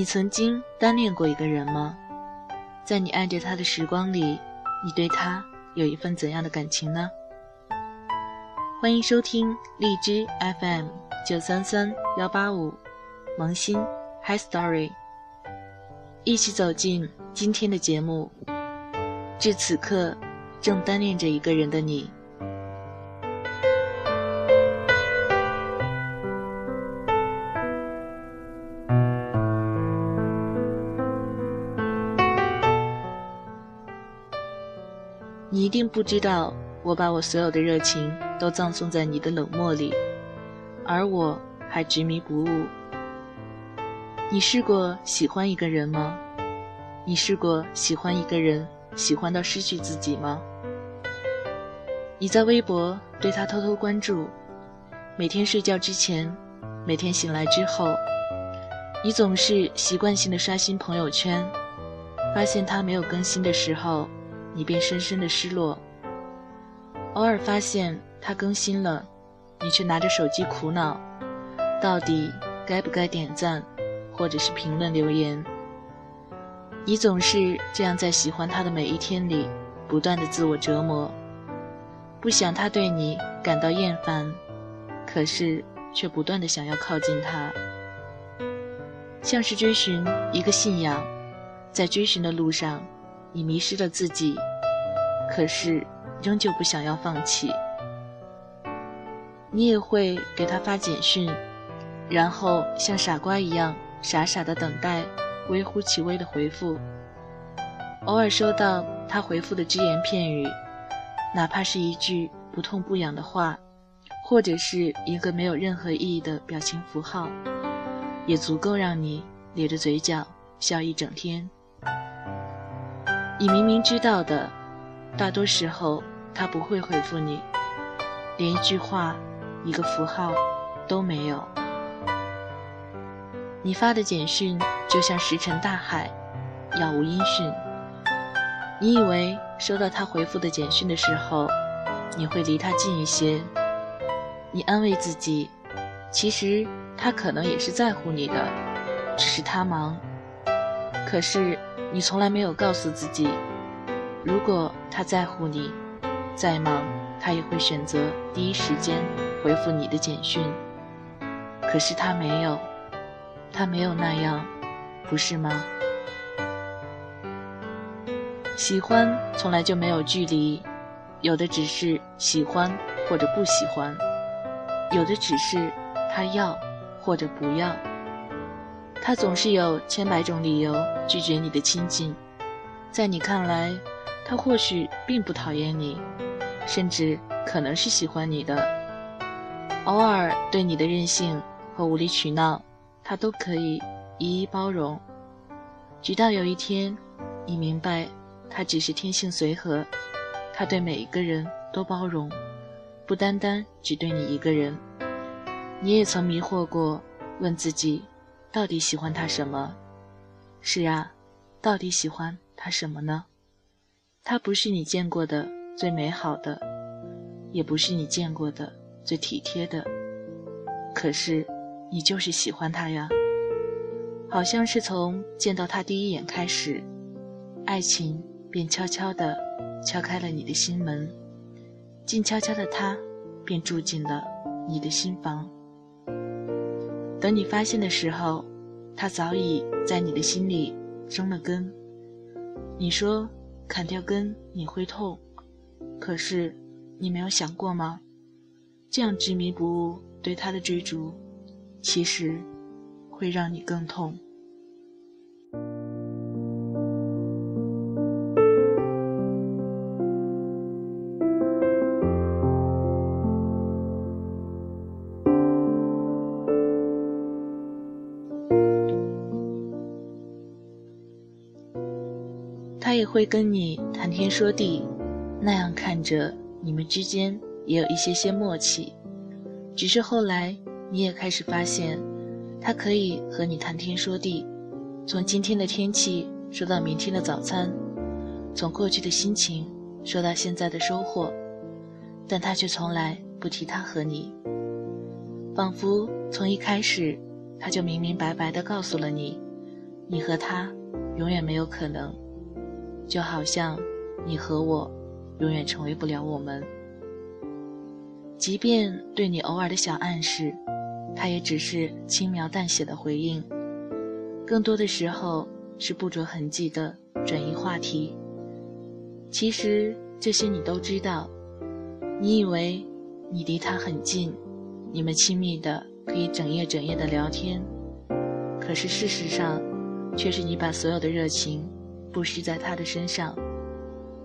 你曾经单恋过一个人吗？在你爱着他的时光里，你对他有一份怎样的感情呢？欢迎收听荔枝 FM 九三三幺八五，萌新 Hi Story，一起走进今天的节目。至此刻，正单恋着一个人的你。不知道，我把我所有的热情都葬送在你的冷漠里，而我还执迷不悟。你试过喜欢一个人吗？你试过喜欢一个人，喜欢到失去自己吗？你在微博对他偷偷关注，每天睡觉之前，每天醒来之后，你总是习惯性的刷新朋友圈，发现他没有更新的时候。你便深深的失落。偶尔发现他更新了，你却拿着手机苦恼，到底该不该点赞，或者是评论留言？你总是这样在喜欢他的每一天里，不断的自我折磨，不想他对你感到厌烦，可是却不断的想要靠近他，像是追寻一个信仰，在追寻的路上。你迷失了自己，可是仍旧不想要放弃。你也会给他发简讯，然后像傻瓜一样傻傻的等待微乎其微的回复。偶尔收到他回复的只言片语，哪怕是一句不痛不痒的话，或者是一个没有任何意义的表情符号，也足够让你咧着嘴角笑一整天。你明明知道的，大多时候他不会回复你，连一句话、一个符号都没有。你发的简讯就像石沉大海，杳无音讯。你以为收到他回复的简讯的时候，你会离他近一些。你安慰自己，其实他可能也是在乎你的，只是他忙。可是。你从来没有告诉自己，如果他在乎你，再忙他也会选择第一时间回复你的简讯。可是他没有，他没有那样，不是吗？喜欢从来就没有距离，有的只是喜欢或者不喜欢，有的只是他要或者不要。他总是有千百种理由拒绝你的亲近，在你看来，他或许并不讨厌你，甚至可能是喜欢你的。偶尔对你的任性和无理取闹，他都可以一一包容。直到有一天，你明白，他只是天性随和，他对每一个人都包容，不单单只对你一个人。你也曾迷惑过，问自己。到底喜欢他什么？是啊，到底喜欢他什么呢？他不是你见过的最美好的，也不是你见过的最体贴的，可是你就是喜欢他呀。好像是从见到他第一眼开始，爱情便悄悄地敲开了你的心门，静悄悄的他便住进了你的心房。等你发现的时候，它早已在你的心里生了根。你说砍掉根你会痛，可是你没有想过吗？这样执迷不悟对他的追逐，其实会让你更痛。也会跟你谈天说地，那样看着你们之间也有一些些默契。只是后来你也开始发现，他可以和你谈天说地，从今天的天气说到明天的早餐，从过去的心情说到现在的收获，但他却从来不提他和你，仿佛从一开始他就明明白白地告诉了你，你和他永远没有可能，就好像你和我永远成为不了我们。即便对你偶尔的小暗示，他也只是轻描淡写的回应，更多的时候是不着痕迹的转移话题。其实这些你都知道，你以为你离他很近，你们亲密的可以整夜整夜的聊天，可是事实上，却是你把所有的热情不施在他的身上，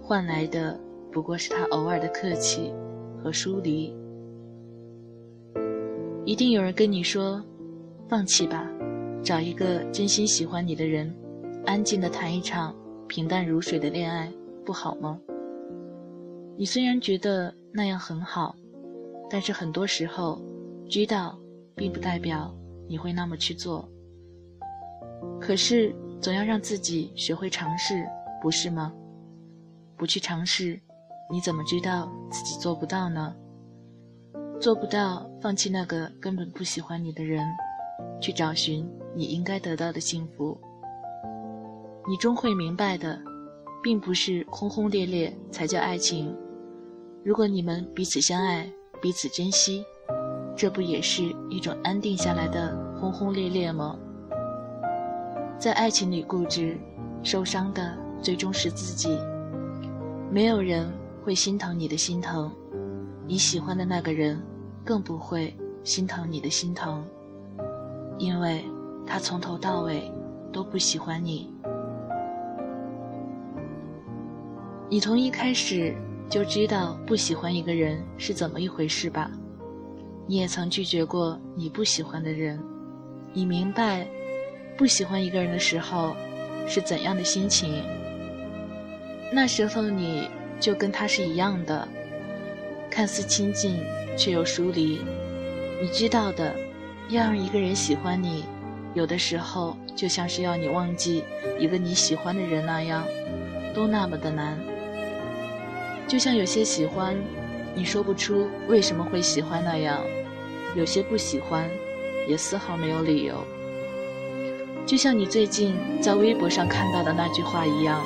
换来的不过是他偶尔的客气和疏离。一定有人跟你说：“放弃吧，找一个真心喜欢你的人，安静的谈一场平淡如水的恋爱，不好吗？”你虽然觉得那样很好，但是很多时候，知道并不代表你会那么去做。可是总要让自己学会尝试，不是吗？不去尝试，你怎么知道自己做不到呢？做不到放弃那个根本不喜欢你的人，去找寻你应该得到的幸福。你终会明白的，并不是轰轰烈烈才叫爱情。如果你们彼此相爱，彼此珍惜，这不也是一种安定下来的轰轰烈烈吗？在爱情里固执，受伤的最终是自己。没有人会心疼你的心疼。你喜欢的那个人，更不会心疼你的心疼，因为他从头到尾都不喜欢你。你从一开始就知道不喜欢一个人是怎么一回事吧？你也曾拒绝过你不喜欢的人，你明白不喜欢一个人的时候是怎样的心情。那时候你就跟他是一样的。看似亲近，却又疏离。你知道的，要让一个人喜欢你，有的时候就像是要你忘记一个你喜欢的人那样，都那么的难。就像有些喜欢，你说不出为什么会喜欢那样；有些不喜欢，也丝毫没有理由。就像你最近在微博上看到的那句话一样，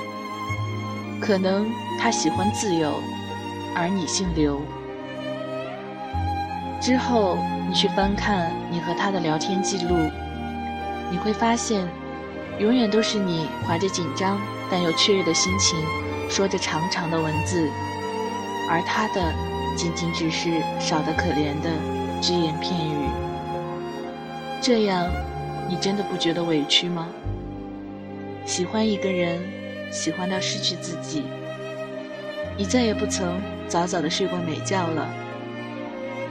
可能他喜欢自由。而你姓刘。之后，你去翻看你和他的聊天记录，你会发现，永远都是你怀着紧张但又雀跃的心情，说着长长的文字，而他的仅仅只是少得可怜的只言片语。这样，你真的不觉得委屈吗？喜欢一个人，喜欢到失去自己。你再也不曾早早的睡过美觉了，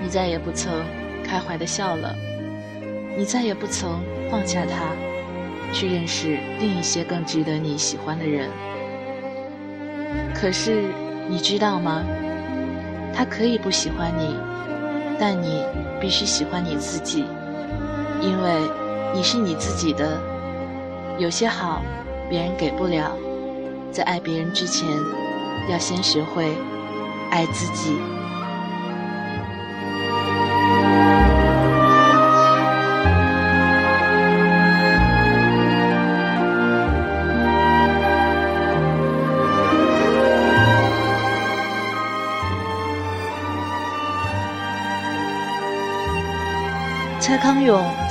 你再也不曾开怀的笑了，你再也不曾放下他，去认识另一些更值得你喜欢的人。可是你知道吗？他可以不喜欢你，但你必须喜欢你自己，因为你是你自己的。有些好，别人给不了，在爱别人之前。要先学会爱自己。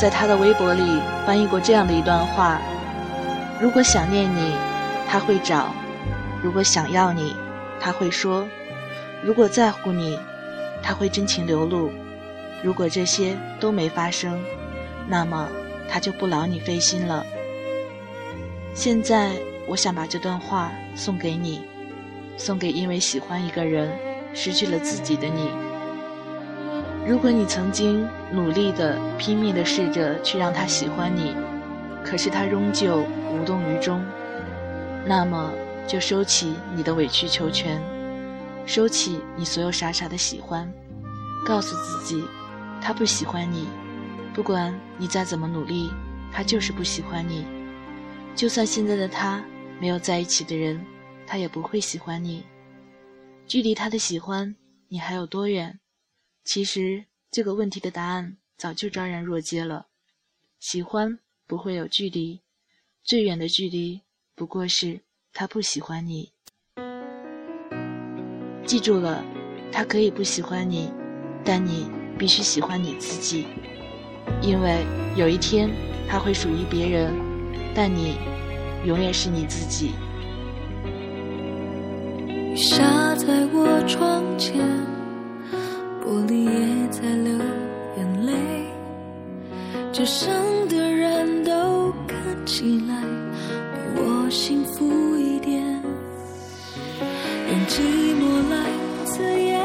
在他的微博里翻译过这样的一段话：如果想念你，他会找；如果想要你。他会说：“如果在乎你，他会真情流露；如果这些都没发生，那么他就不劳你费心了。”现在，我想把这段话送给你，送给因为喜欢一个人失去了自己的你。如果你曾经努力的、拼命的试着去让他喜欢你，可是他仍旧无动于衷，那么。就收起你的委曲求全，收起你所有傻傻的喜欢，告诉自己，他不喜欢你。不管你再怎么努力，他就是不喜欢你。就算现在的他没有在一起的人，他也不会喜欢你。距离他的喜欢，你还有多远？其实这个问题的答案早就昭然若揭了。喜欢不会有距离，最远的距离不过是他不喜欢你。记住了，他可以不喜欢你，但你必须喜欢你自己，因为有一天他会属于别人，但你永远是你自己。雨下在我窗前，玻璃也在流眼泪，街上的人都看起来比我幸福一点。用寂寞来自言，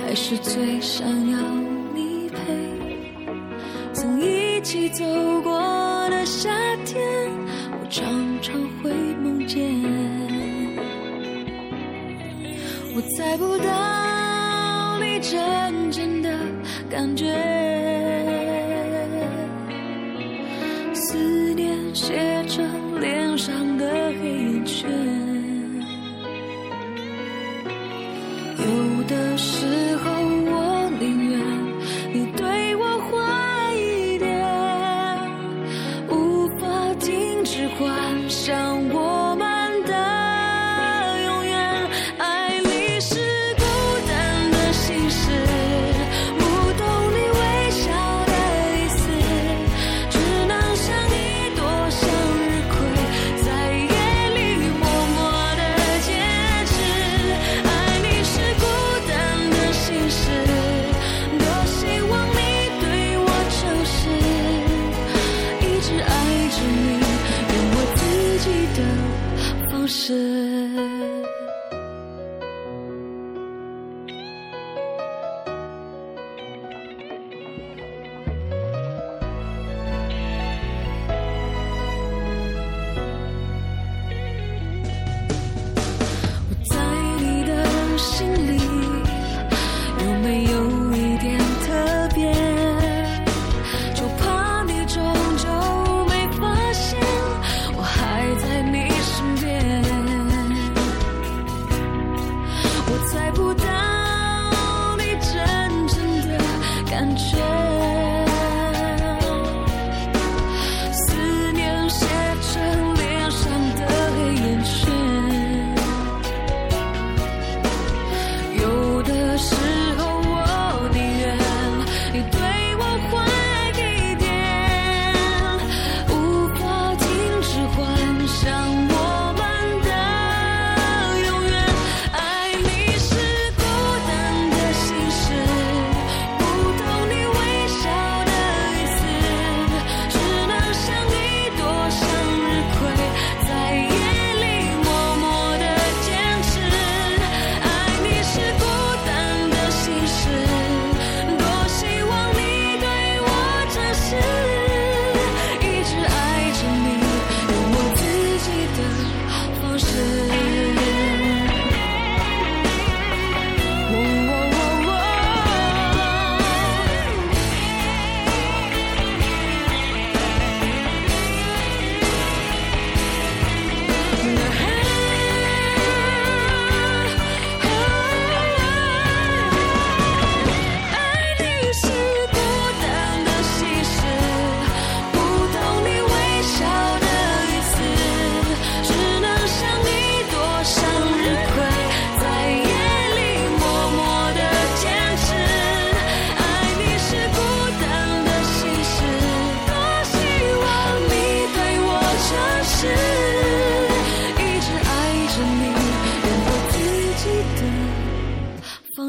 还是最想要你陪。曾一起走过的夏天，我常常会梦见。我猜不到你真正的感觉，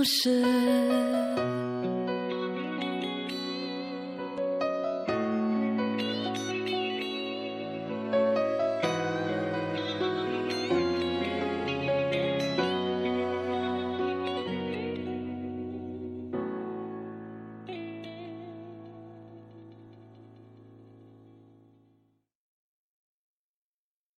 是。